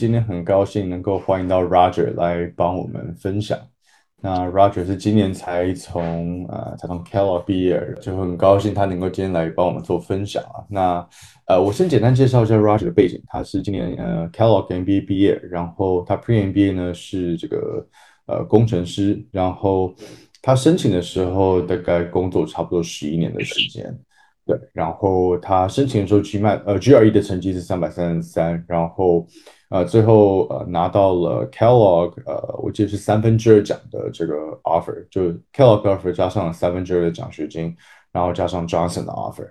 今天很高兴能够欢迎到 Roger 来帮我们分享。那 Roger 是今年才从呃才从 Kellogg 毕业，就很高兴他能够今天来帮我们做分享啊。那呃，我先简单介绍一下 Roger 的背景，他是今年呃 Kellogg MBA 毕业，然后他 Pre MBA 呢是这个呃工程师，然后他申请的时候大概工作差不多十一年的时间。对，然后他申请的时候，GMAT 呃 GRE 的成绩是三百三十三，然后呃最后呃拿到了 Kellogg 呃我记得是三分之二奖的这个 offer，就 Kellogg offer 加上三分之二的奖学金，然后加上 Johnson 的 offer。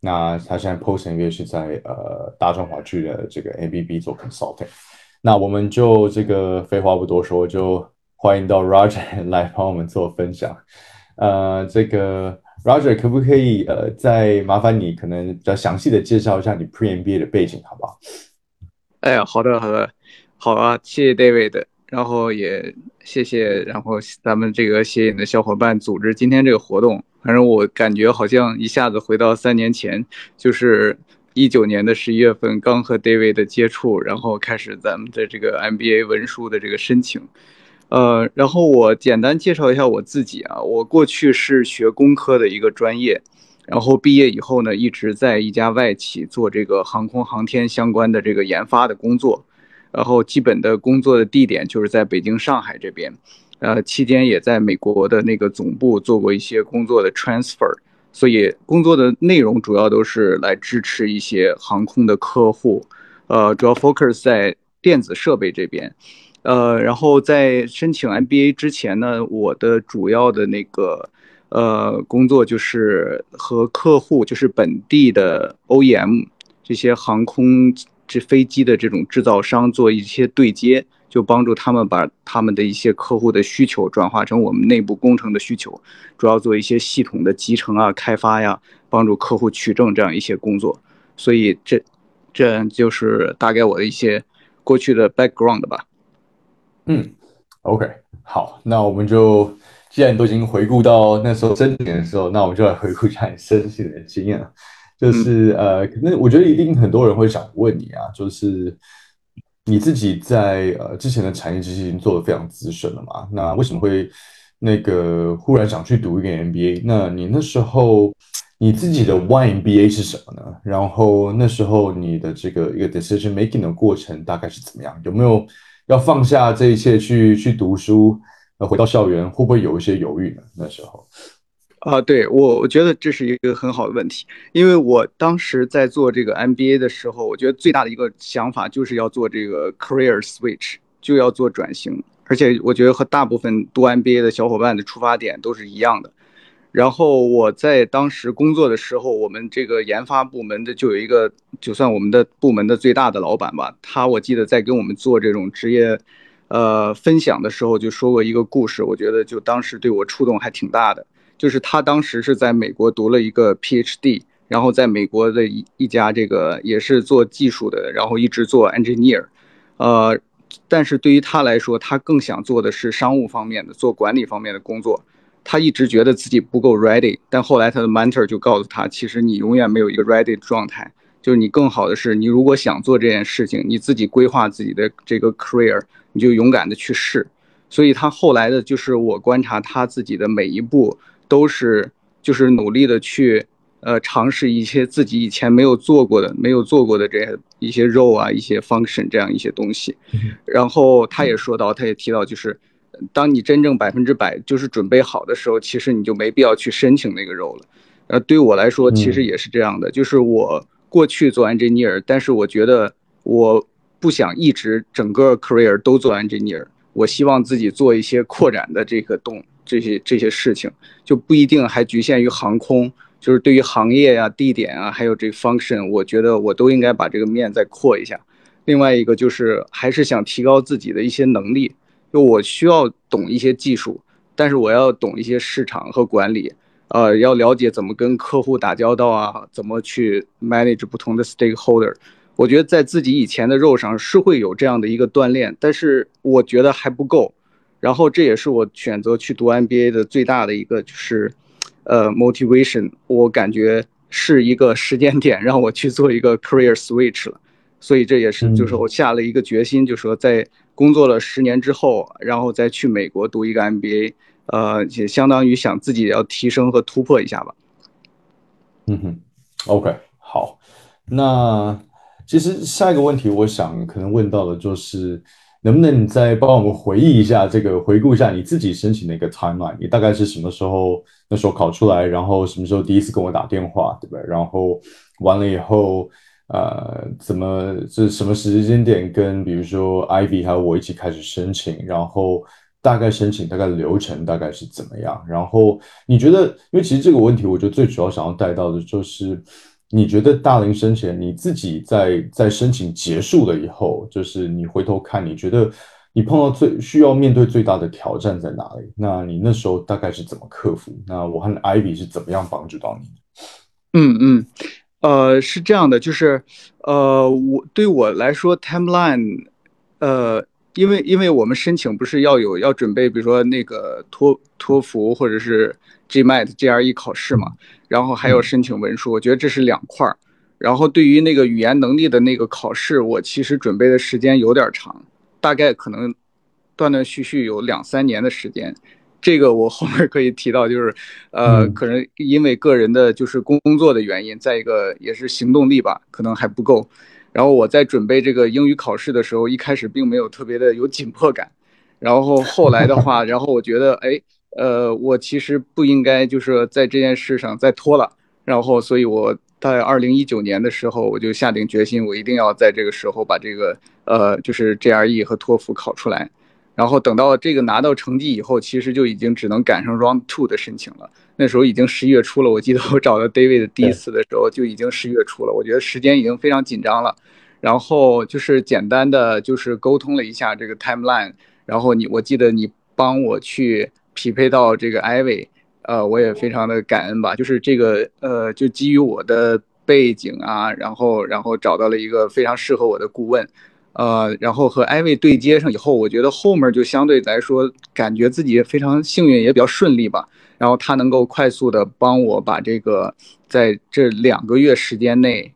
那他现在 post MBA 是在呃大中华区的这个 ABB 做 consulting。那我们就这个废话不多说，就欢迎到 Roger 来帮我们做分享。呃，这个。Roger，可不可以呃，再麻烦你可能比较详细的介绍一下你 Pre MBA 的背景，好不好？哎呀，好的好的，好啊，谢谢 David，然后也谢谢，然后咱们这个写影的小伙伴组织今天这个活动，反正我感觉好像一下子回到三年前，就是一九年的十一月份刚和 David 接触，然后开始咱们的这个 MBA 文书的这个申请。呃，然后我简单介绍一下我自己啊，我过去是学工科的一个专业，然后毕业以后呢，一直在一家外企做这个航空航天相关的这个研发的工作，然后基本的工作的地点就是在北京、上海这边，呃，期间也在美国的那个总部做过一些工作的 transfer，所以工作的内容主要都是来支持一些航空的客户，呃，主要 focus 在电子设备这边。呃，然后在申请 MBA 之前呢，我的主要的那个呃工作就是和客户，就是本地的 OEM 这些航空这飞机的这种制造商做一些对接，就帮助他们把他们的一些客户的需求转化成我们内部工程的需求，主要做一些系统的集成啊、开发呀，帮助客户取证这样一些工作。所以这这就是大概我的一些过去的 background 吧。嗯，OK，好，那我们就既然都已经回顾到那时候申请的时候，那我们就来回顾一下你申请的经验就是呃，可能我觉得一定很多人会想问你啊，就是你自己在呃之前的产业其实已经做的非常资深了嘛，那为什么会那个忽然想去读一个 MBA？那你那时候你自己的 Y MBA 是什么呢？然后那时候你的这个一个 decision making 的过程大概是怎么样？有没有？要放下这一切去去读书，那，回到校园会不会有一些犹豫呢？那时候，啊，对我我觉得这是一个很好的问题，因为我当时在做这个 MBA 的时候，我觉得最大的一个想法就是要做这个 career switch，就要做转型，而且我觉得和大部分读 MBA 的小伙伴的出发点都是一样的。然后我在当时工作的时候，我们这个研发部门的就有一个，就算我们的部门的最大的老板吧，他我记得在跟我们做这种职业，呃，分享的时候就说过一个故事，我觉得就当时对我触动还挺大的。就是他当时是在美国读了一个 PhD，然后在美国的一一家这个也是做技术的，然后一直做 engineer，呃，但是对于他来说，他更想做的是商务方面的，做管理方面的工作。他一直觉得自己不够 ready，但后来他的 mentor 就告诉他，其实你永远没有一个 ready 的状态，就是你更好的是，你如果想做这件事情，你自己规划自己的这个 career，你就勇敢的去试。所以他后来的就是我观察他自己的每一步都是就是努力的去呃尝试一些自己以前没有做过的、没有做过的这些一些 role 啊、一些 function 这样一些东西。然后他也说到，他也提到就是。当你真正百分之百就是准备好的时候，其实你就没必要去申请那个 role 了。呃，对我来说，其实也是这样的。就是我过去做 engineer，但是我觉得我不想一直整个 career 都做 engineer。我希望自己做一些扩展的这个动这些这些事情，就不一定还局限于航空。就是对于行业呀、地点啊，还有这 function，我觉得我都应该把这个面再扩一下。另外一个就是还是想提高自己的一些能力。就我需要懂一些技术，但是我要懂一些市场和管理，呃，要了解怎么跟客户打交道啊，怎么去 manage 不同的 stakeholder。我觉得在自己以前的肉上是会有这样的一个锻炼，但是我觉得还不够。然后这也是我选择去读 MBA 的最大的一个就是，呃，motivation。我感觉是一个时间点让我去做一个 career switch 了。所以这也是就是我下了一个决心，就说在工作了十年之后，然后再去美国读一个 MBA，呃，也相当于想自己要提升和突破一下吧。嗯哼，OK，好，那其实下一个问题，我想可能问到的就是。能不能你再帮我们回忆一下这个，回顾一下你自己申请的一个 timeline？你大概是什么时候那时候考出来，然后什么时候第一次跟我打电话，对不对？然后完了以后，呃，怎么是什么时间点跟比如说 Ivy 还有我一起开始申请，然后大概申请大概流程大概是怎么样？然后你觉得，因为其实这个问题，我觉得最主要想要带到的就是。你觉得大龄生前你自己在在申请结束了以后，就是你回头看，你觉得你碰到最需要面对最大的挑战在哪里？那你那时候大概是怎么克服？那我和 Ivy 是怎么样帮助到你？嗯嗯，呃，是这样的，就是呃，我对我来说，timeline，呃，因为因为我们申请不是要有要准备，比如说那个托托福或者是 GMAT、GRE 考试嘛。然后还有申请文书，我觉得这是两块儿。然后对于那个语言能力的那个考试，我其实准备的时间有点长，大概可能断断续续有两三年的时间。这个我后面可以提到，就是呃，可能因为个人的就是工作的原因，再一个也是行动力吧，可能还不够。然后我在准备这个英语考试的时候，一开始并没有特别的有紧迫感。然后后来的话，然后我觉得哎。呃，我其实不应该就是在这件事上再拖了，然后，所以我在二零一九年的时候，我就下定决心，我一定要在这个时候把这个呃，就是 GRE 和托福考出来，然后等到这个拿到成绩以后，其实就已经只能赶上 Round Two 的申请了。那时候已经十一月初了，我记得我找到 David 第一次的时候就已经十一月初了，我觉得时间已经非常紧张了。然后就是简单的就是沟通了一下这个 timeline，然后你我记得你帮我去。匹配到这个艾薇呃，我也非常的感恩吧。就是这个，呃，就基于我的背景啊，然后，然后找到了一个非常适合我的顾问，呃，然后和艾薇对接上以后，我觉得后面就相对来说感觉自己非常幸运，也比较顺利吧。然后他能够快速的帮我把这个在这两个月时间内，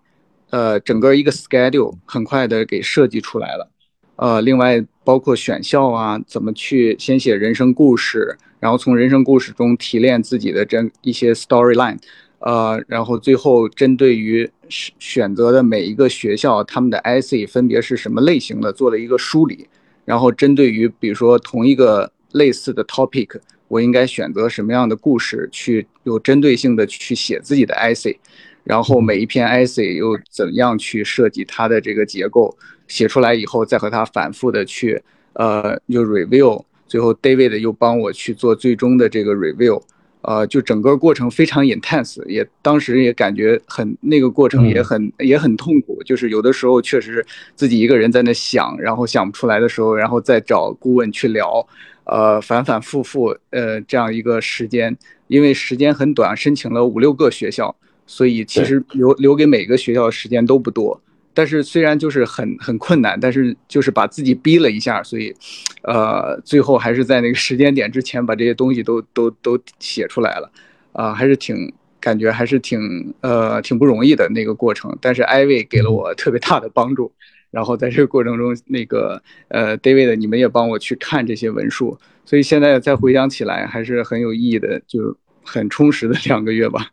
呃，整个一个 schedule 很快的给设计出来了。呃，另外包括选校啊，怎么去先写人生故事，然后从人生故事中提炼自己的这一些 storyline，呃，然后最后针对于选选择的每一个学校，他们的 essay 分别是什么类型的，做了一个梳理，然后针对于比如说同一个类似的 topic，我应该选择什么样的故事去有针对性的去写自己的 essay，然后每一篇 essay 又怎样去设计它的这个结构。写出来以后，再和他反复的去，呃，就 review，最后 David 又帮我去做最终的这个 review，呃，就整个过程非常 intense，也当时也感觉很那个过程也很也很痛苦，就是有的时候确实自己一个人在那想，然后想不出来的时候，然后再找顾问去聊，呃，反反复复，呃，这样一个时间，因为时间很短，申请了五六个学校，所以其实留留给每个学校的时间都不多。但是虽然就是很很困难，但是就是把自己逼了一下，所以，呃，最后还是在那个时间点之前把这些东西都都都写出来了，啊，还是挺感觉还是挺呃挺不容易的那个过程。但是艾薇给了我特别大的帮助，然后在这个过程中，那个呃，David 你们也帮我去看这些文书，所以现在再回想起来还是很有意义的，就很充实的两个月吧。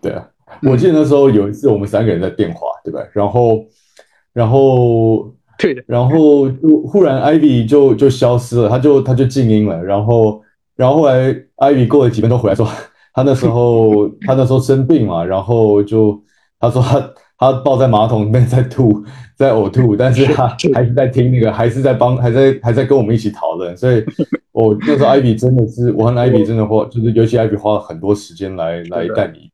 对啊。我记得那时候有一次我们三个人在电话，对吧？然后，然后，对，然后就忽然 Ivy 就就消失了，他就他就静音了。然后，然后后来 Ivy 过了几分钟回来，说 他那时候他那时候生病嘛，然后就他说他 他抱在马桶里面在吐，在呕吐，但是他还是在听那个，还是在帮，还在还在跟我们一起讨论。所以，我那时候 Ivy 真的是，我和 Ivy 真的花，就是尤其 Ivy 花了很多时间来来带你。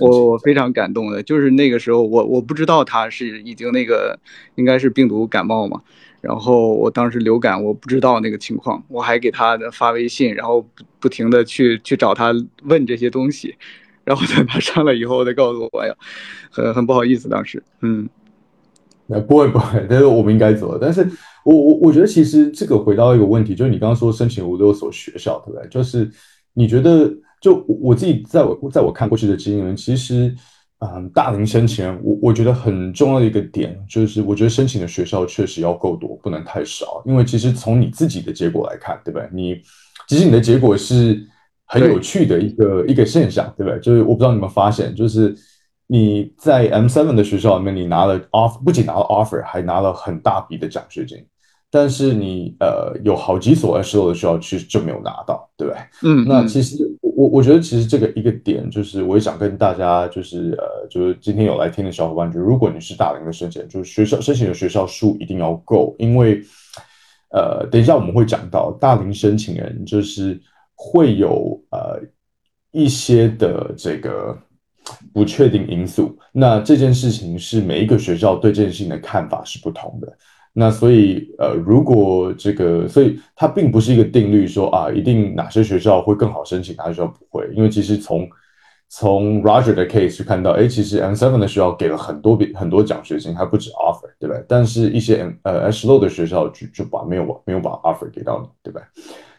我我非常感动的，就是那个时候，我我不知道他是已经那个应该是病毒感冒嘛，然后我当时流感，我不知道那个情况，我还给他发微信，然后不不停的去去找他问这些东西，然后等他上来以后，再告诉我呀，很很不好意思，当时，嗯，那不会不会，但是我们应该走，但是我我我觉得其实这个回到一个问题，就是你刚刚说申请五六所学校，对不对？就是你觉得。就我自己在我在我看过去的经验，其实嗯，大龄申请人，我我觉得很重要的一个点就是，我觉得申请的学校确实要够多，不能太少。因为其实从你自己的结果来看，对不对？你其实你的结果是很有趣的一个一个现象，对不对？就是我不知道你们发现，就是你在 M seven 的学校里面，你拿了 offer，不仅拿了 offer，还拿了很大笔的奖学金。但是你呃有好几所 S 六的学校其实就没有拿到，对不对？嗯，那其实我我觉得其实这个一个点就是，我也想跟大家就是呃就是今天有来听的小伙伴，就如果你是大龄的申请，就是学校申请的学校数一定要够，因为呃等一下我们会讲到大龄申请人就是会有呃一些的这个不确定因素，那这件事情是每一个学校对这件事情的看法是不同的。那所以，呃，如果这个，所以它并不是一个定律，说啊，一定哪些学校会更好申请，哪些学校不会。因为其实从从 Roger 的 case 去看到，哎，其实 M seven 的学校给了很多笔很多奖学金，还不止 offer，对吧？但是一些 M 呃 S low 的学校就就把没有没有把 offer 给到你，对吧？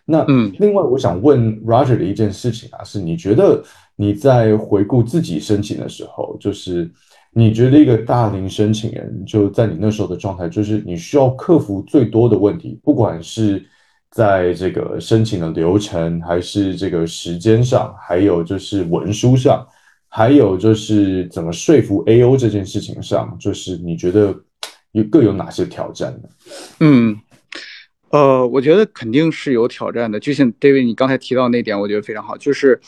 那嗯，另外我想问 Roger 的一件事情啊，是你觉得你在回顾自己申请的时候，就是。你觉得一个大龄申请人就在你那时候的状态，就是你需要克服最多的问题，不管是在这个申请的流程，还是这个时间上，还有就是文书上，还有就是怎么说服 A.O 这件事情上，就是你觉得有各有哪些挑战呢？嗯，呃，我觉得肯定是有挑战的。就像 David 你刚才提到那点，我觉得非常好，就是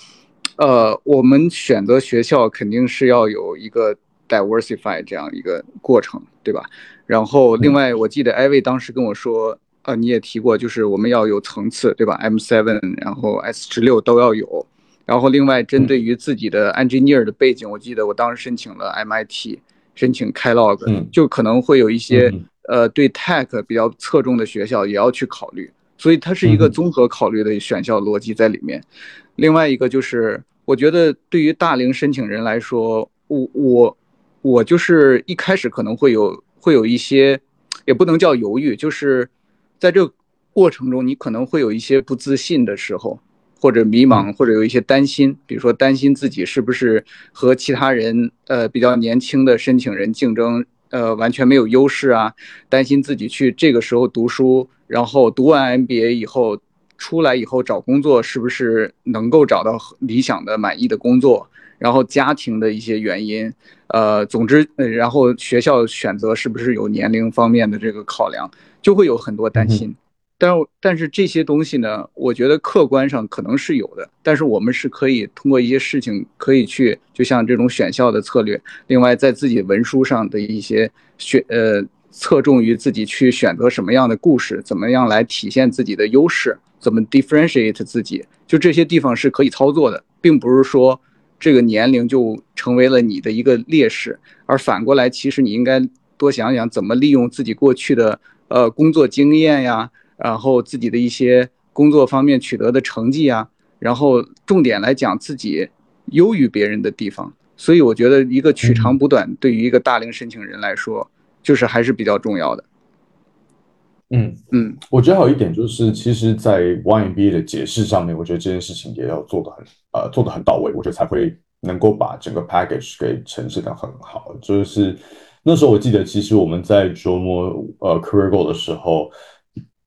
呃，我们选择学校肯定是要有一个。Diversify 这样一个过程，对吧？然后另外，我记得艾薇当时跟我说，呃，你也提过，就是我们要有层次，对吧？M seven，然后 S 十六都要有。然后另外，针对于自己的 engineer 的背景，我记得我当时申请了 MIT，申请 Kellogg，就可能会有一些呃对 tech 比较侧重的学校也要去考虑。所以它是一个综合考虑的选校逻辑在里面。另外一个就是，我觉得对于大龄申请人来说，我我。我就是一开始可能会有会有一些，也不能叫犹豫，就是在这个过程中，你可能会有一些不自信的时候，或者迷茫，或者有一些担心，比如说担心自己是不是和其他人，呃，比较年轻的申请人竞争，呃，完全没有优势啊，担心自己去这个时候读书，然后读完 MBA 以后出来以后找工作是不是能够找到理想的满意的工作。然后家庭的一些原因，呃，总之，然后学校选择是不是有年龄方面的这个考量，就会有很多担心。但但是这些东西呢，我觉得客观上可能是有的，但是我们是可以通过一些事情可以去，就像这种选校的策略，另外在自己文书上的一些选，呃，侧重于自己去选择什么样的故事，怎么样来体现自己的优势，怎么 differentiate 自己，就这些地方是可以操作的，并不是说。这个年龄就成为了你的一个劣势，而反过来，其实你应该多想想怎么利用自己过去的呃工作经验呀，然后自己的一些工作方面取得的成绩呀，然后重点来讲自己优于别人的地方。所以我觉得一个取长补短，对于一个大龄申请人来说，就是还是比较重要的。嗯嗯，我觉得还有一点就是，其实，在 YMBA 的解释上面，我觉得这件事情也要做的很呃做的很到位，我觉得才会能够把整个 package 给呈现的很好。就是那时候我记得，其实我们在琢磨呃 career goal 的时候，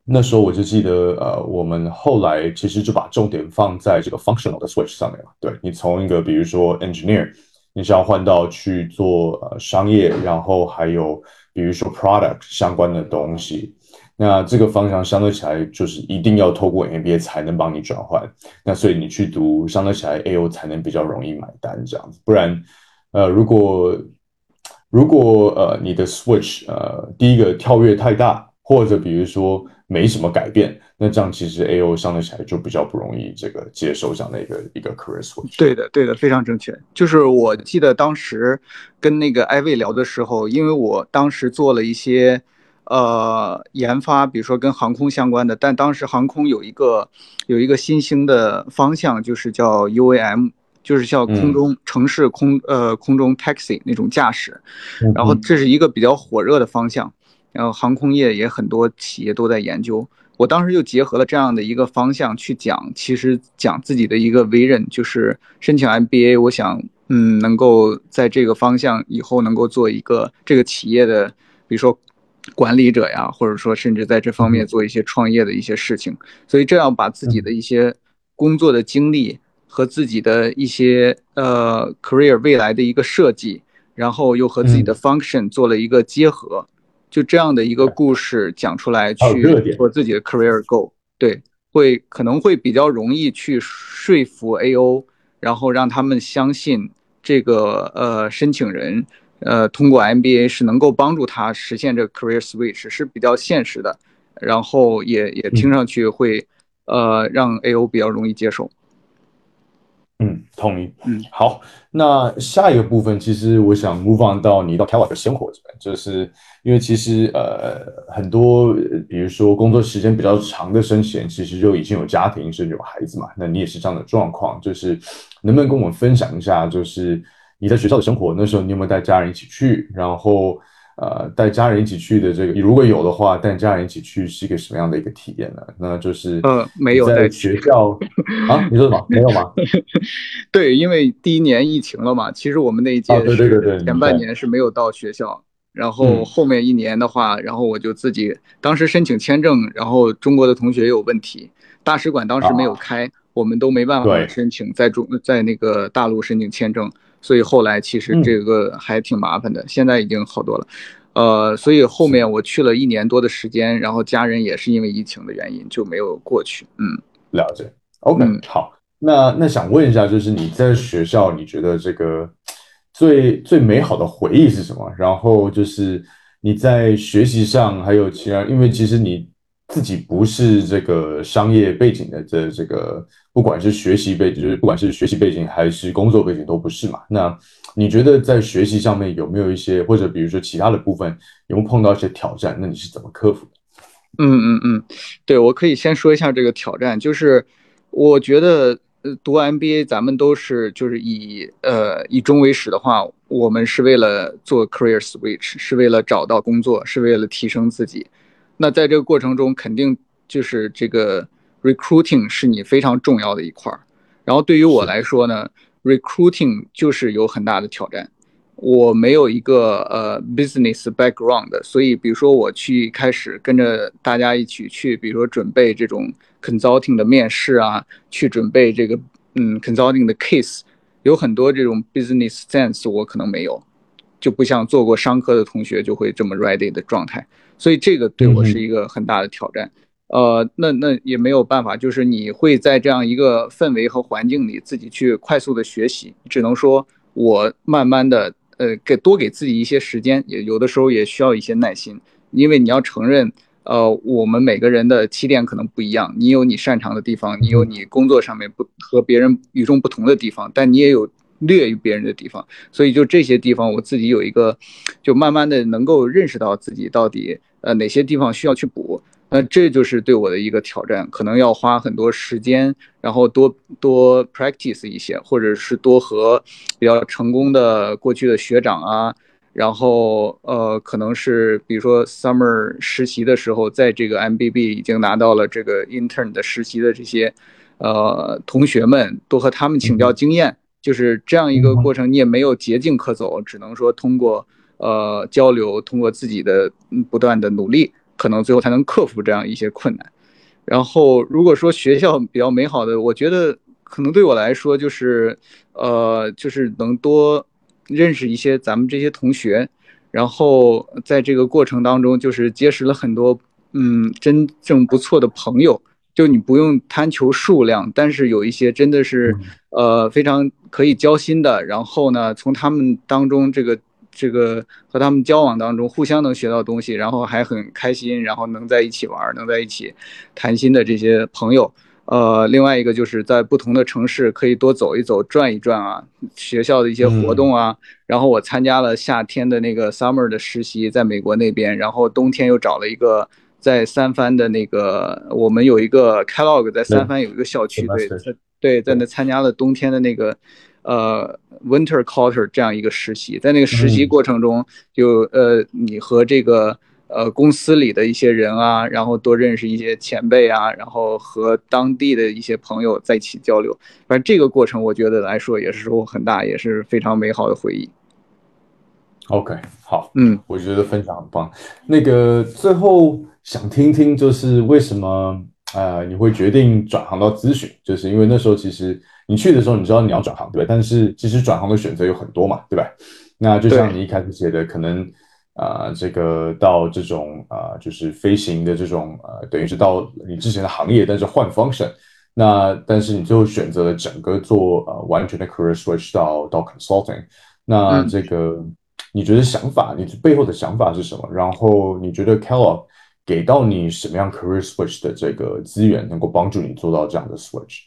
那时候我就记得呃，我们后来其实就把重点放在这个 functional 的 switch 上面了。对你从一个比如说 engineer，你想要换到去做呃商业，然后还有比如说 product 相关的东西。那这个方向相对起来就是一定要透过 MBA 才能帮你转换，那所以你去读相对起来 AO 才能比较容易买单这样子，不然，呃，如果如果呃你的 switch 呃第一个跳跃太大，或者比如说没什么改变，那这样其实 AO 相对起来就比较不容易这个接受这样的一个一个 career switch。对的，对的，非常正确。就是我记得当时跟那个艾薇聊的时候，因为我当时做了一些。呃，研发，比如说跟航空相关的，但当时航空有一个有一个新兴的方向，就是叫 UAM，就是像空中城市空呃空中 taxi 那种驾驶，然后这是一个比较火热的方向，然后航空业也很多企业都在研究。我当时就结合了这样的一个方向去讲，其实讲自己的一个为人，就是申请 MBA，我想嗯，能够在这个方向以后能够做一个这个企业的，比如说管理者呀，或者说甚至在这方面做一些创业的一些事情。所以这样把自己的一些工作的经历和自己的一些呃 career 未来的一个设计，然后又和自己的 function 做了一个结合，就这样的一个故事讲出来，去做自己的 career goal，对，会可能会比较容易去说服 AO。然后让他们相信这个呃申请人，呃通过 MBA 是能够帮助他实现这个 career switch 是比较现实的，然后也也听上去会，呃让 AO 比较容易接受。嗯，同意。嗯，好，那下一个部分，其实我想 move on 到你到 Keller 的生活这边，就是因为其实呃很多，比如说工作时间比较长的生前，其实就已经有家庭甚至有孩子嘛。那你也是这样的状况，就是能不能跟我们分享一下，就是你在学校的生活，那时候你有没有带家人一起去？然后。呃，带家人一起去的这个，如果有的话，带家人一起去是一个什么样的一个体验呢？那就是呃，没有在学校啊？你说什么？没有吗？对，因为第一年疫情了嘛，其实我们那一届是前半年是没有到学校，然后后面一年的话，然后我就自己当时申请签证，然后中国的同学也有问题，大使馆当时没有开，我们都没办法申请在中在那个大陆申请签证。所以后来其实这个还挺麻烦的，现在已经好多了，呃，所以后面我去了一年多的时间，然后家人也是因为疫情的原因就没有过去。嗯，了解。OK，好，那那想问一下，就是你在学校，你觉得这个 最最美好的回忆是什么？然后就是你在学习上还有其他，因为其实你。自己不是这个商业背景的，这这个不管是学习背景，就是不管是学习背景还是工作背景都不是嘛。那你觉得在学习上面有没有一些，或者比如说其他的部分有没有碰到一些挑战？那你是怎么克服的？嗯嗯嗯，对我可以先说一下这个挑战，就是我觉得呃读 MBA 咱们都是就是以呃以终为始的话，我们是为了做 career switch，是为了找到工作，是为了提升自己。那在这个过程中，肯定就是这个 recruiting 是你非常重要的一块儿。然后对于我来说呢，recruiting 就是有很大的挑战。我没有一个呃 business background，所以比如说我去开始跟着大家一起去，比如说准备这种 consulting 的面试啊，去准备这个嗯 consulting 的 case，有很多这种 business sense 我可能没有，就不像做过商科的同学就会这么 ready 的状态。所以这个对我是一个很大的挑战，呃，那那也没有办法，就是你会在这样一个氛围和环境里自己去快速的学习，只能说我慢慢的，呃，给多给自己一些时间，也有的时候也需要一些耐心，因为你要承认，呃，我们每个人的起点可能不一样，你有你擅长的地方，你有你工作上面不和别人与众不同的地方，但你也有。略于别人的地方，所以就这些地方，我自己有一个，就慢慢的能够认识到自己到底呃哪些地方需要去补，那这就是对我的一个挑战，可能要花很多时间，然后多多 practice 一些，或者是多和比较成功的过去的学长啊，然后呃可能是比如说 summer 实习的时候，在这个 MBB 已经拿到了这个 intern 的实习的这些呃同学们，多和他们请教经验。就是这样一个过程，你也没有捷径可走，只能说通过呃交流，通过自己的不断的努力，可能最后才能克服这样一些困难。然后如果说学校比较美好的，我觉得可能对我来说就是呃就是能多认识一些咱们这些同学，然后在这个过程当中就是结识了很多嗯真正不错的朋友。就你不用贪求数量，但是有一些真的是，呃，非常可以交心的。然后呢，从他们当中这个这个和他们交往当中，互相能学到东西，然后还很开心，然后能在一起玩，能在一起谈心的这些朋友。呃，另外一个就是在不同的城市可以多走一走、转一转啊，学校的一些活动啊。然后我参加了夏天的那个 summer 的实习，在美国那边，然后冬天又找了一个。在三藩的那个，我们有一个 Kellogg 在三藩有一个校区，对，对，在那参加了冬天的那个，呃，Winter Quarter 这样一个实习，在那个实习过程中，就呃，你和这个呃公司里的一些人啊，然后多认识一些前辈啊，然后和当地的一些朋友在一起交流。反正这个过程我觉得来说也是收获很大，也是非常美好的回忆。OK，好，嗯，我觉得分享很棒。那个最后想听听，就是为什么呃你会决定转行到咨询？就是因为那时候其实你去的时候，你知道你要转行，对吧？但是其实转行的选择有很多嘛，对吧？那就像你一开始写的，可能啊，这个到这种啊，就是飞行的这种呃，等于是到你之前的行业，但是换 function。那但是你最后选择了整个做呃完全的 career switch 到到 consulting。那这个你觉得想法，你背后的想法是什么？然后你觉得 Kellogg 给到你什么样 career switch 的这个资源，能够帮助你做到这样的 switch？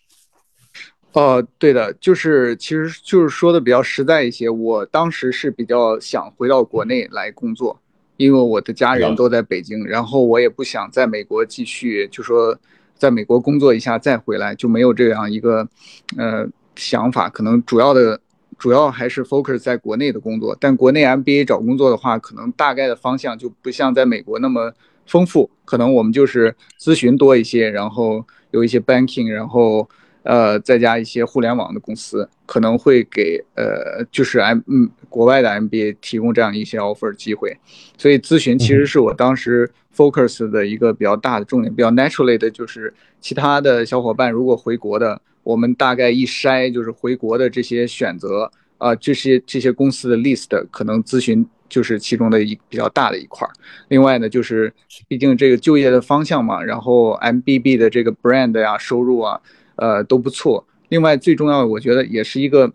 哦，对的，就是其实就是说的比较实在一些。我当时是比较想回到国内来工作，因为我的家人都在北京，然后我也不想在美国继续，就说在美国工作一下再回来，就没有这样一个呃想法。可能主要的主要还是 focus 在国内的工作，但国内 MBA 找工作的话，可能大概的方向就不像在美国那么丰富。可能我们就是咨询多一些，然后有一些 banking，然后。呃，再加一些互联网的公司，可能会给呃，就是 M 嗯国外的 MBA 提供这样一些 offer 机会，所以咨询其实是我当时 focus 的一个比较大的重点，比较 naturally 的就是其他的小伙伴如果回国的，我们大概一筛就是回国的这些选择啊，这些这些公司的 list 可能咨询就是其中的一比较大的一块儿。另外呢，就是毕竟这个就业的方向嘛，然后 MBB 的这个 brand 呀，收入啊。呃，都不错。另外，最重要的，我觉得也是一个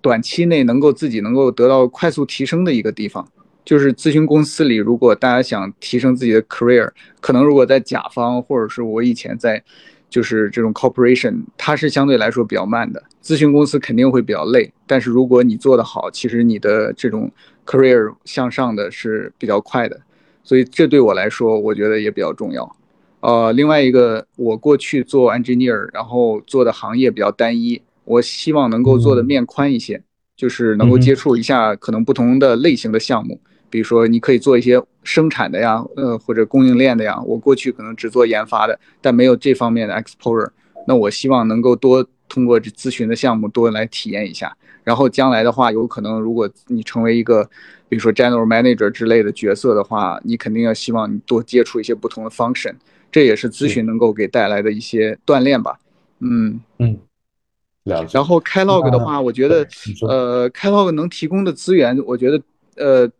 短期内能够自己能够得到快速提升的一个地方。就是咨询公司里，如果大家想提升自己的 career，可能如果在甲方或者是我以前在，就是这种 corporation，它是相对来说比较慢的。咨询公司肯定会比较累，但是如果你做得好，其实你的这种 career 向上的是比较快的。所以这对我来说，我觉得也比较重要。呃，另外一个，我过去做 engineer，然后做的行业比较单一，我希望能够做的面宽一些，就是能够接触一下可能不同的类型的项目，比如说你可以做一些生产的呀，呃，或者供应链的呀。我过去可能只做研发的，但没有这方面的 exposure。那我希望能够多通过这咨询的项目多来体验一下，然后将来的话，有可能如果你成为一个，比如说 general manager 之类的角色的话，你肯定要希望你多接触一些不同的 function。这也是咨询能够给带来的一些锻炼吧，嗯嗯，了解。然后开 log 的话，我觉得，呃，开 log 能提供的资源，我觉得，呃，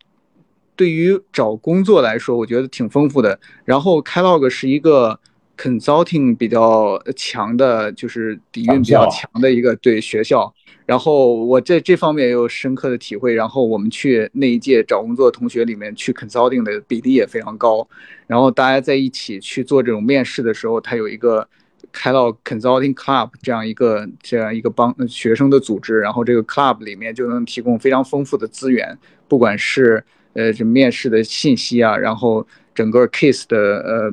对于找工作来说，我觉得挺丰富的。然后开 log 是一个 consulting 比较强的，就是底蕴比较强的一个对学校。然后我在这方面也有深刻的体会。然后我们去那一届找工作同学里面，去 consulting 的比例也非常高。然后大家在一起去做这种面试的时候，他有一个开到 consulting club 这样一个这样一个帮学生的组织。然后这个 club 里面就能提供非常丰富的资源，不管是呃这面试的信息啊，然后整个 case 的呃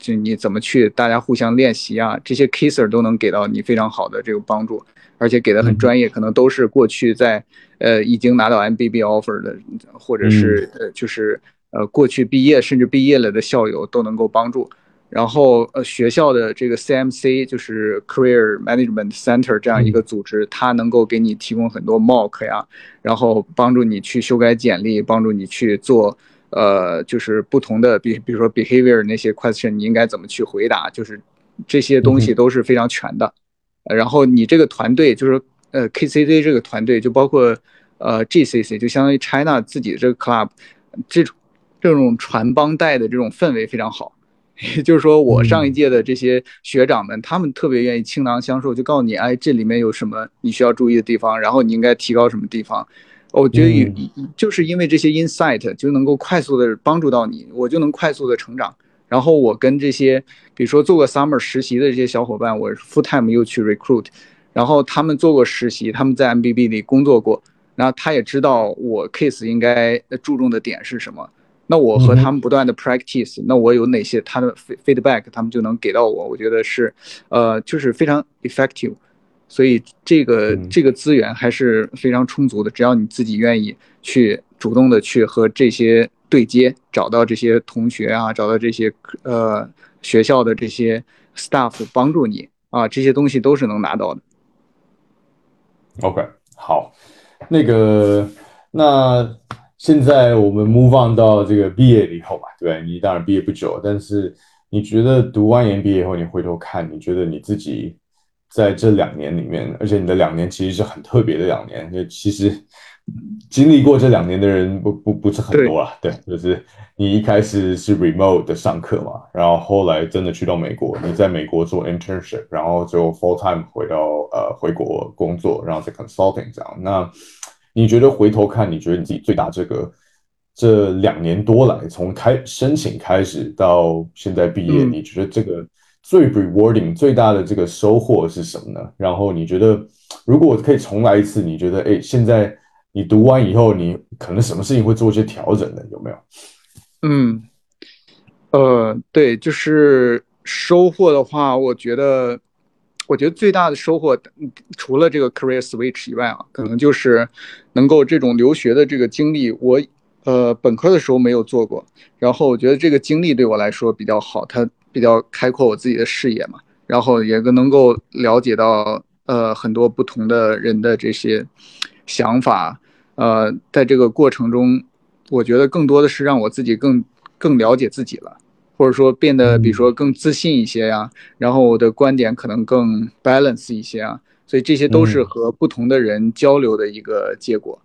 就你怎么去大家互相练习啊，这些 caser 都能给到你非常好的这个帮助。而且给的很专业，可能都是过去在呃已经拿到 MBB offer 的，或者是呃就是呃过去毕业甚至毕业了的校友都能够帮助。然后呃学校的这个 CMC 就是 Career Management Center 这样一个组织，它能够给你提供很多 mock 呀，然后帮助你去修改简历，帮助你去做呃就是不同的比比如说 behavior 那些 question 你应该怎么去回答，就是这些东西都是非常全的。然后你这个团队就是呃 KCC 这个团队，就包括呃 GCC，就相当于 China 自己的这个 club，这种这种传帮带的这种氛围非常好。也就是说，我上一届的这些学长们，他们特别愿意倾囊相授，就告诉你，哎，这里面有什么你需要注意的地方，然后你应该提高什么地方。我觉得就是因为这些 insight 就能够快速的帮助到你，我就能快速的成长。然后我跟这些，比如说做过 summer 实习的这些小伙伴，我 full time 又去 recruit，然后他们做过实习，他们在 MBB 里工作过，然后他也知道我 case 应该注重的点是什么。那我和他们不断的 practice，那我有哪些他的 feedback，他们就能给到我。我觉得是，呃，就是非常 effective。所以这个嗯这个资源还是非常充足的，只要你自己愿意去主动的去和这些对接，找到这些同学啊，找到这些呃学校的这些 staff 帮助你啊，这些东西都是能拿到的。OK，好，那个，那现在我们 move on 到这个毕业以后吧，对不对？你当然毕业不久，但是你觉得读完研毕业以后，你回头看，你觉得你自己在这两年里面，而且你的两年其实是很特别的两年，就其实经历过这两年的人不不不是很多啊，对，就是你一开始是 remote 的上课嘛，然后后来真的去到美国，你在美国做 internship，然后就 full time 回到呃回国工作，然后在 consulting 这样。那你觉得回头看，你觉得你自己最大这个这两年多来，从开申请开始到现在毕业，嗯你觉得这个最 rewarding 最大的这个收获是什么呢？然后你觉得如果可以重来一次，你觉得哎，现在你读完以后，你可能什么事情会做一些调整的？有没有？嗯，呃，对，就是收获的话，我觉得，我觉得最大的收获，除了这个 career switch 以外啊，可能就是能够这种留学的这个经历，我呃本科的时候没有做过，然后我觉得这个经历对我来说比较好，它比较开阔我自己的视野嘛，然后也能够了解到呃很多不同的人的这些想法，呃，在这个过程中。我觉得更多的是让我自己更更了解自己了，或者说变得比如说更自信一些呀，然后我的观点可能更 balance 一些啊，所以这些都是和不同的人交流的一个结果，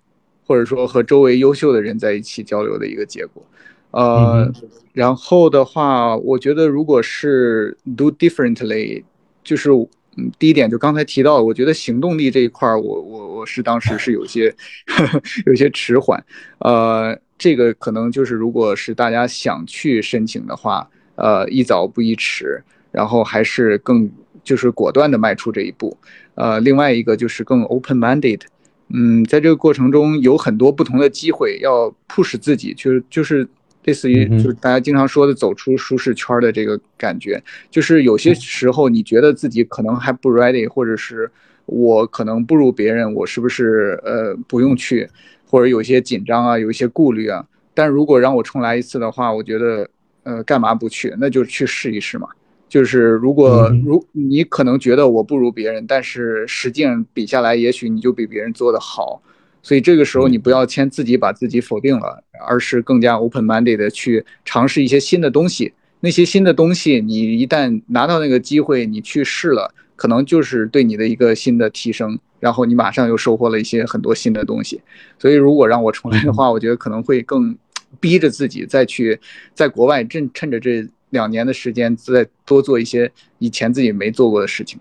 或者说和周围优秀的人在一起交流的一个结果。呃，然后的话，我觉得如果是 do differently，就是。嗯，第一点就刚才提到，我觉得行动力这一块儿，我我我是当时是有些 有些迟缓，呃，这个可能就是如果是大家想去申请的话，呃，宜早不宜迟，然后还是更就是果断的迈出这一步，呃，另外一个就是更 open minded，嗯，在这个过程中有很多不同的机会要 push 自己，就是就是。类似于就是大家经常说的走出舒适圈的这个感觉，就是有些时候你觉得自己可能还不 ready，或者是我可能不如别人，我是不是呃不用去，或者有些紧张啊，有一些顾虑啊。但如果让我重来一次的话，我觉得呃干嘛不去？那就去试一试嘛。就是如果如你可能觉得我不如别人，但是实际上比下来，也许你就比别人做得好。所以这个时候你不要先自己把自己否定了，而是更加 open minded 的去尝试一些新的东西。那些新的东西，你一旦拿到那个机会，你去试了，可能就是对你的一个新的提升，然后你马上又收获了一些很多新的东西。所以如果让我重来的话，我觉得可能会更逼着自己再去在国外趁趁着这两年的时间，再多做一些以前自己没做过的事情。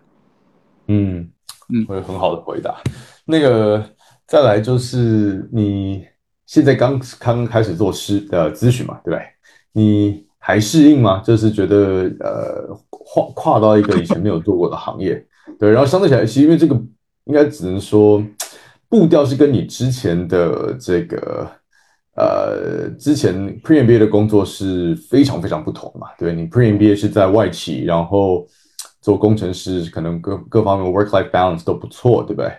嗯嗯，会很好的回答。那个。再来就是你现在刚刚开始做师的咨询嘛，对不对？你还适应吗？就是觉得呃跨跨到一个以前没有做过的行业，对。然后相对起来，其实因为这个应该只能说步调是跟你之前的这个呃之前 Pre MBA 的工作是非常非常不同嘛，对。你 Pre MBA 是在外企，然后做工程师，可能各各方面 work life balance 都不错，对不对？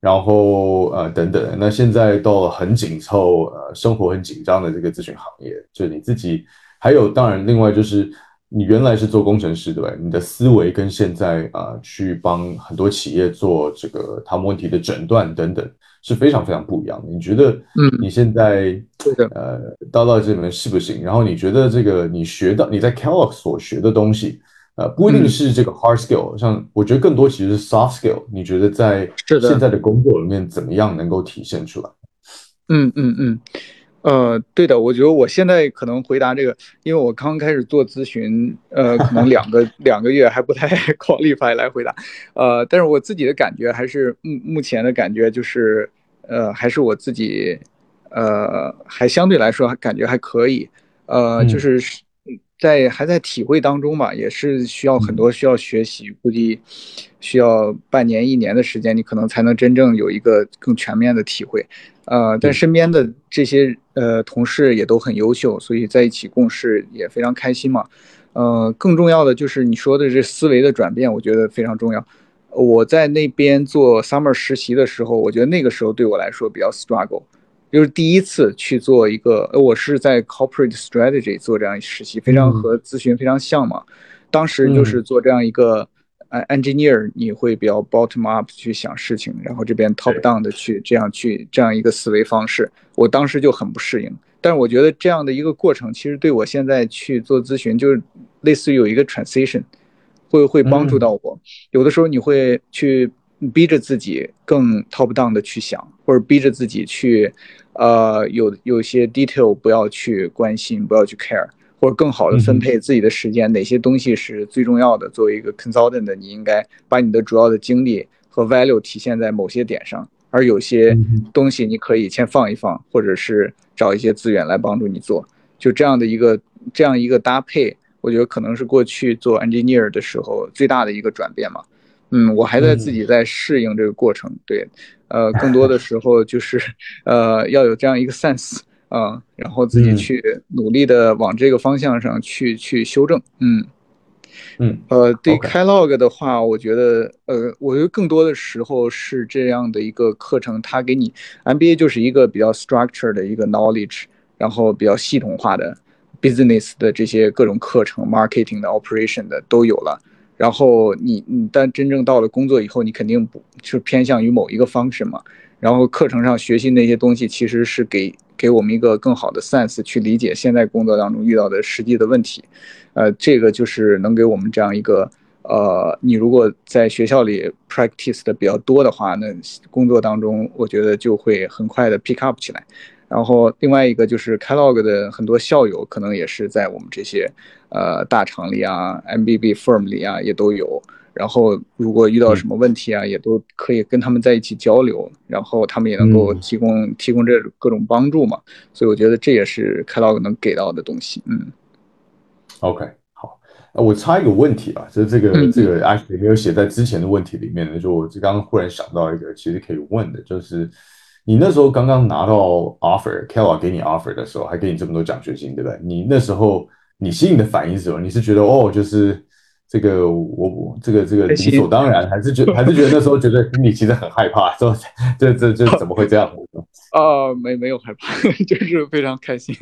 然后呃等等，那现在到了很紧凑呃生活很紧张的这个咨询行业，就是你自己还有当然另外就是你原来是做工程师对吧？你的思维跟现在啊、呃、去帮很多企业做这个他们问题的诊断等等是非常非常不一样的。你觉得嗯你现在对的呃到到这里面适不行？然后你觉得这个你学到你在 Kellogg 所学的东西？呃，不一定是这个 hard skill，、像我觉得更多其实是 soft skill。你觉得在现在的工作里面怎么样能够体现出来？嗯嗯嗯，呃，对的，我觉得我现在可能回答这个，因为我刚开始做咨询，呃，可能两个两个月还不太 qualify 来回答，呃，但是我自己的感觉还是目目前的感觉就是，呃，还是我自己，呃，还相对来说感觉还可以，呃，嗯就是。在还在体会当中吧，也是需要很多需要学习，估计需要半年一年的时间，你可能才能真正有一个更全面的体会。呃，但身边的这些呃同事也都很优秀，所以在一起共事也非常开心嘛。呃，更重要的就是你说的这思维的转变，我觉得非常重要。我在那边做 summer 实习的时候，我觉得那个时候对我来说比较 struggle，就是第一次去做一个，呃我是在 corporate strategy 做这样一实习，非常和咨询非常像嘛。当时就是做这样一个。呃，engineer 你会比较 bottom up 去想事情，然后这边 top down 的去这样去这样一个思维方式，我当时就很不适应。但是我觉得这样的一个过程，其实对我现在去做咨询，就是类似于有一个 transition，会会帮助到我。有的时候你会去逼着自己更 top down 的去想，或者逼着自己去，呃，有有些 detail 不要去关心，不要去 care。或者更好的分配自己的时间，哪些东西是最重要的？作为一个 consultant，你应该把你的主要的精力和 value 体现在某些点上，而有些东西你可以先放一放，或者是找一些资源来帮助你做。就这样的一个这样一个搭配，我觉得可能是过去做 engineer 的时候最大的一个转变嘛。嗯，我还在自己在适应这个过程。对，呃，更多的时候就是呃要有这样一个 sense。啊，然后自己去努力的往这个方向上去去修正，嗯，嗯，呃，对开 log 的话，我觉得，呃，我觉得更多的时候是这样的一个课程，它给你 MBA 就是一个比较 structured 的一个 knowledge，然后比较系统化的 business 的这些各种课程，marketing 的 operation 的都有了，然后你你但真正到了工作以后，你肯定不就偏向于某一个方式嘛，然后课程上学习那些东西其实是给。给我们一个更好的 sense 去理解现在工作当中遇到的实际的问题，呃，这个就是能给我们这样一个，呃，你如果在学校里 practice 的比较多的话，那工作当中我觉得就会很快的 pick up 起来。然后另外一个就是 Kellogg 的很多校友可能也是在我们这些，呃，大厂里啊，MBB firm 里啊也都有。然后，如果遇到什么问题啊，也都可以跟他们在一起交流，然后他们也能够提供提供这各种帮助嘛。所以我觉得这也是开 log 能给到的东西。嗯，OK，好，我插一个问题啊，就是这个这个 actually 没有写在之前的问题里面的，就我刚刚忽然想到一个，其实可以问的，就是你那时候刚刚拿到 offer，Kellogg 给你 offer 的时候，还给你这么多奖学金，对不对？你那时候你心里的反应是什么？你是觉得哦，就是。这个我我这个这个理所当然，还是觉还是觉得那时候觉得心里其实很害怕，说这这这怎么会这样？啊，没没有害怕，就是非常开心。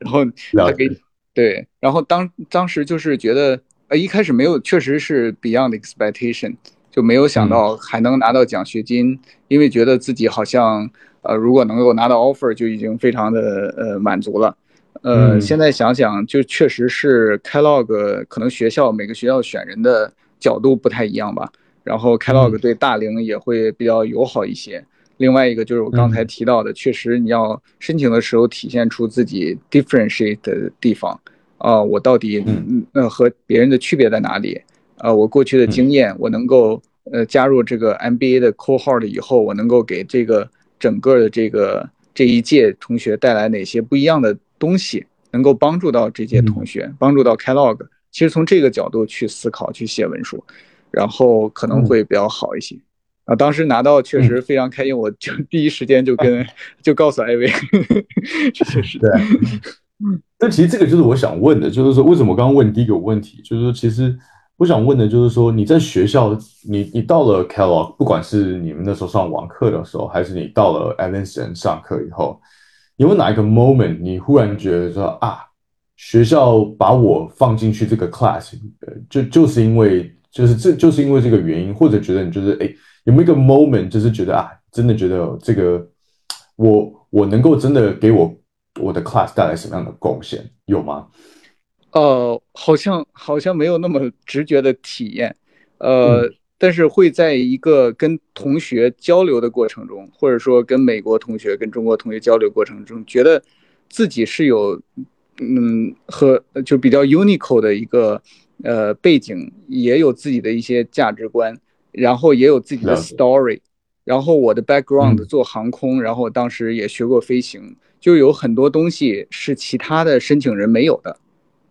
然后他给对，然后当当时就是觉得呃一开始没有，确实是 beyond expectation，就没有想到还能拿到奖学金，因为觉得自己好像呃如果能够拿到 offer 就已经非常的呃满足了。呃，现在想想，就确实是 kellog 可能学校每个学校选人的角度不太一样吧。然后 kellog 对大龄也会比较友好一些。另外一个就是我刚才提到的，确实你要申请的时候体现出自己 differentiate 的地方啊，我到底嗯呃和别人的区别在哪里？呃，我过去的经验，我能够呃加入这个 MBA 的 cohort 以后，我能够给这个整个的这个这一届同学带来哪些不一样的？东西能够帮助到这些同学，帮助到 Kellogg 其实从这个角度去思考、去写文书，然后可能会比较好一些。啊，当时拿到确实非常开心，我就第一时间就跟 就告诉艾薇，确实对。但其实这个就是我想问的，就是说为什么我刚刚问第一个问题，就是说其实我想问的就是说你在学校，你你到了 Kellogg，不管是你们那时候上网课的时候，还是你到了 Evanston 上课以后。有没有哪一个 moment 你忽然觉得说啊，学校把我放进去这个 class，呃，就就是因为就是这就是因为这个原因，或者觉得你就是哎，有没有一个 moment 就是觉得啊，真的觉得这个我我能够真的给我我的 class 带来什么样的贡献？有吗？呃，好像好像没有那么直觉的体验，呃。但是会在一个跟同学交流的过程中，或者说跟美国同学、跟中国同学交流过程中，觉得自己是有，嗯，和就比较 unique 的一个呃背景，也有自己的一些价值观，然后也有自己的 story，然后我的 background 做航空，然后当时也学过飞行，就有很多东西是其他的申请人没有的。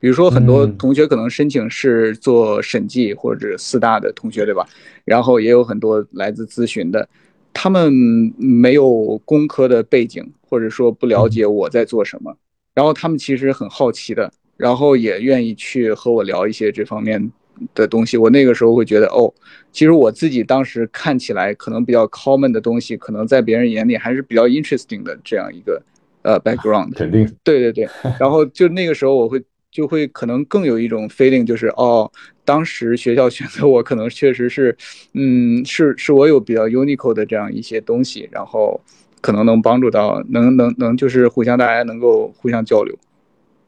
比如说，很多同学可能申请是做审计或者四大的同学，对吧？然后也有很多来自咨询的，他们没有工科的背景，或者说不了解我在做什么，然后他们其实很好奇的，然后也愿意去和我聊一些这方面的东西，我那个时候会觉得，哦，其实我自己当时看起来可能比较 common 的东西，可能在别人眼里还是比较 interesting 的这样一个呃 background。肯定。对对对，然后就那个时候我会就会可能更有一种 feeling，就是哦，当时学校选择我可能确实是，嗯，是是我有比较 unique 的这样一些东西，然后可能能帮助到，能能能就是互相大家能够互相交流。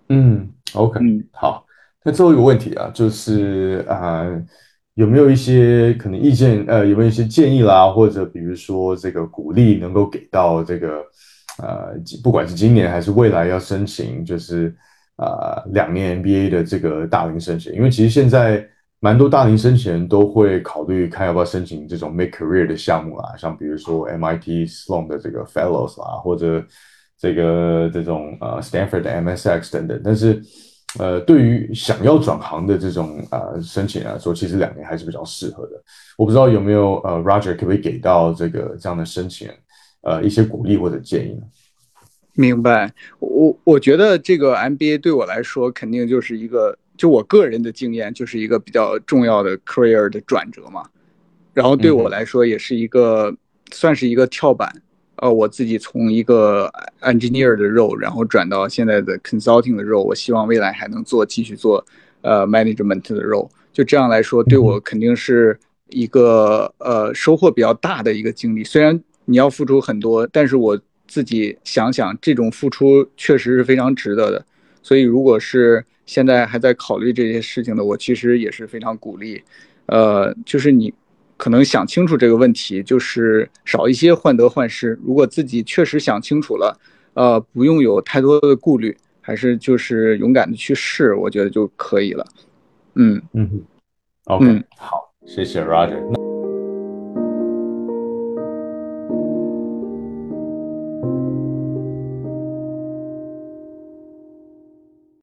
嗯，OK，嗯，好。那最后一个问题啊，就是啊，有没有一些可能意见？呃，有没有一些建议啦，或者比如说这个鼓励，能够给到这个呃，不管是今年还是未来要申请，就是啊两年 MBA 的这个大龄申请？因为其实现在蛮多大龄申请人都会考虑看要不要申请这种 Make Career 的项目啦，像比如说 MIT Sloan 的这个 Fellows 啦，或者这个这种呃 Stanford 的 MSX 等等，但是。呃，对于想要转行的这种呃申请来说，其实两年还是比较适合的。我不知道有没有呃，Roger 可不可以给到这个这样的申请呃一些鼓励或者建议呢？明白，我我觉得这个 MBA 对我来说肯定就是一个，就我个人的经验就是一个比较重要的 career 的转折嘛。然后对我来说也是一个算是一个跳板。呃，我自己从一个 engineer 的 role，然后转到现在的 consulting 的 role，我希望未来还能做继续做呃 management 的 role。就这样来说，对我肯定是一个呃收获比较大的一个经历。虽然你要付出很多，但是我自己想想，这种付出确实是非常值得的。所以，如果是现在还在考虑这些事情的，我其实也是非常鼓励。呃，就是你。可能想清楚这个问题，就是少一些患得患失。如果自己确实想清楚了，呃，不用有太多的顾虑，还是就是勇敢的去试，我觉得就可以了。嗯嗯，OK，好，谢谢 Roger。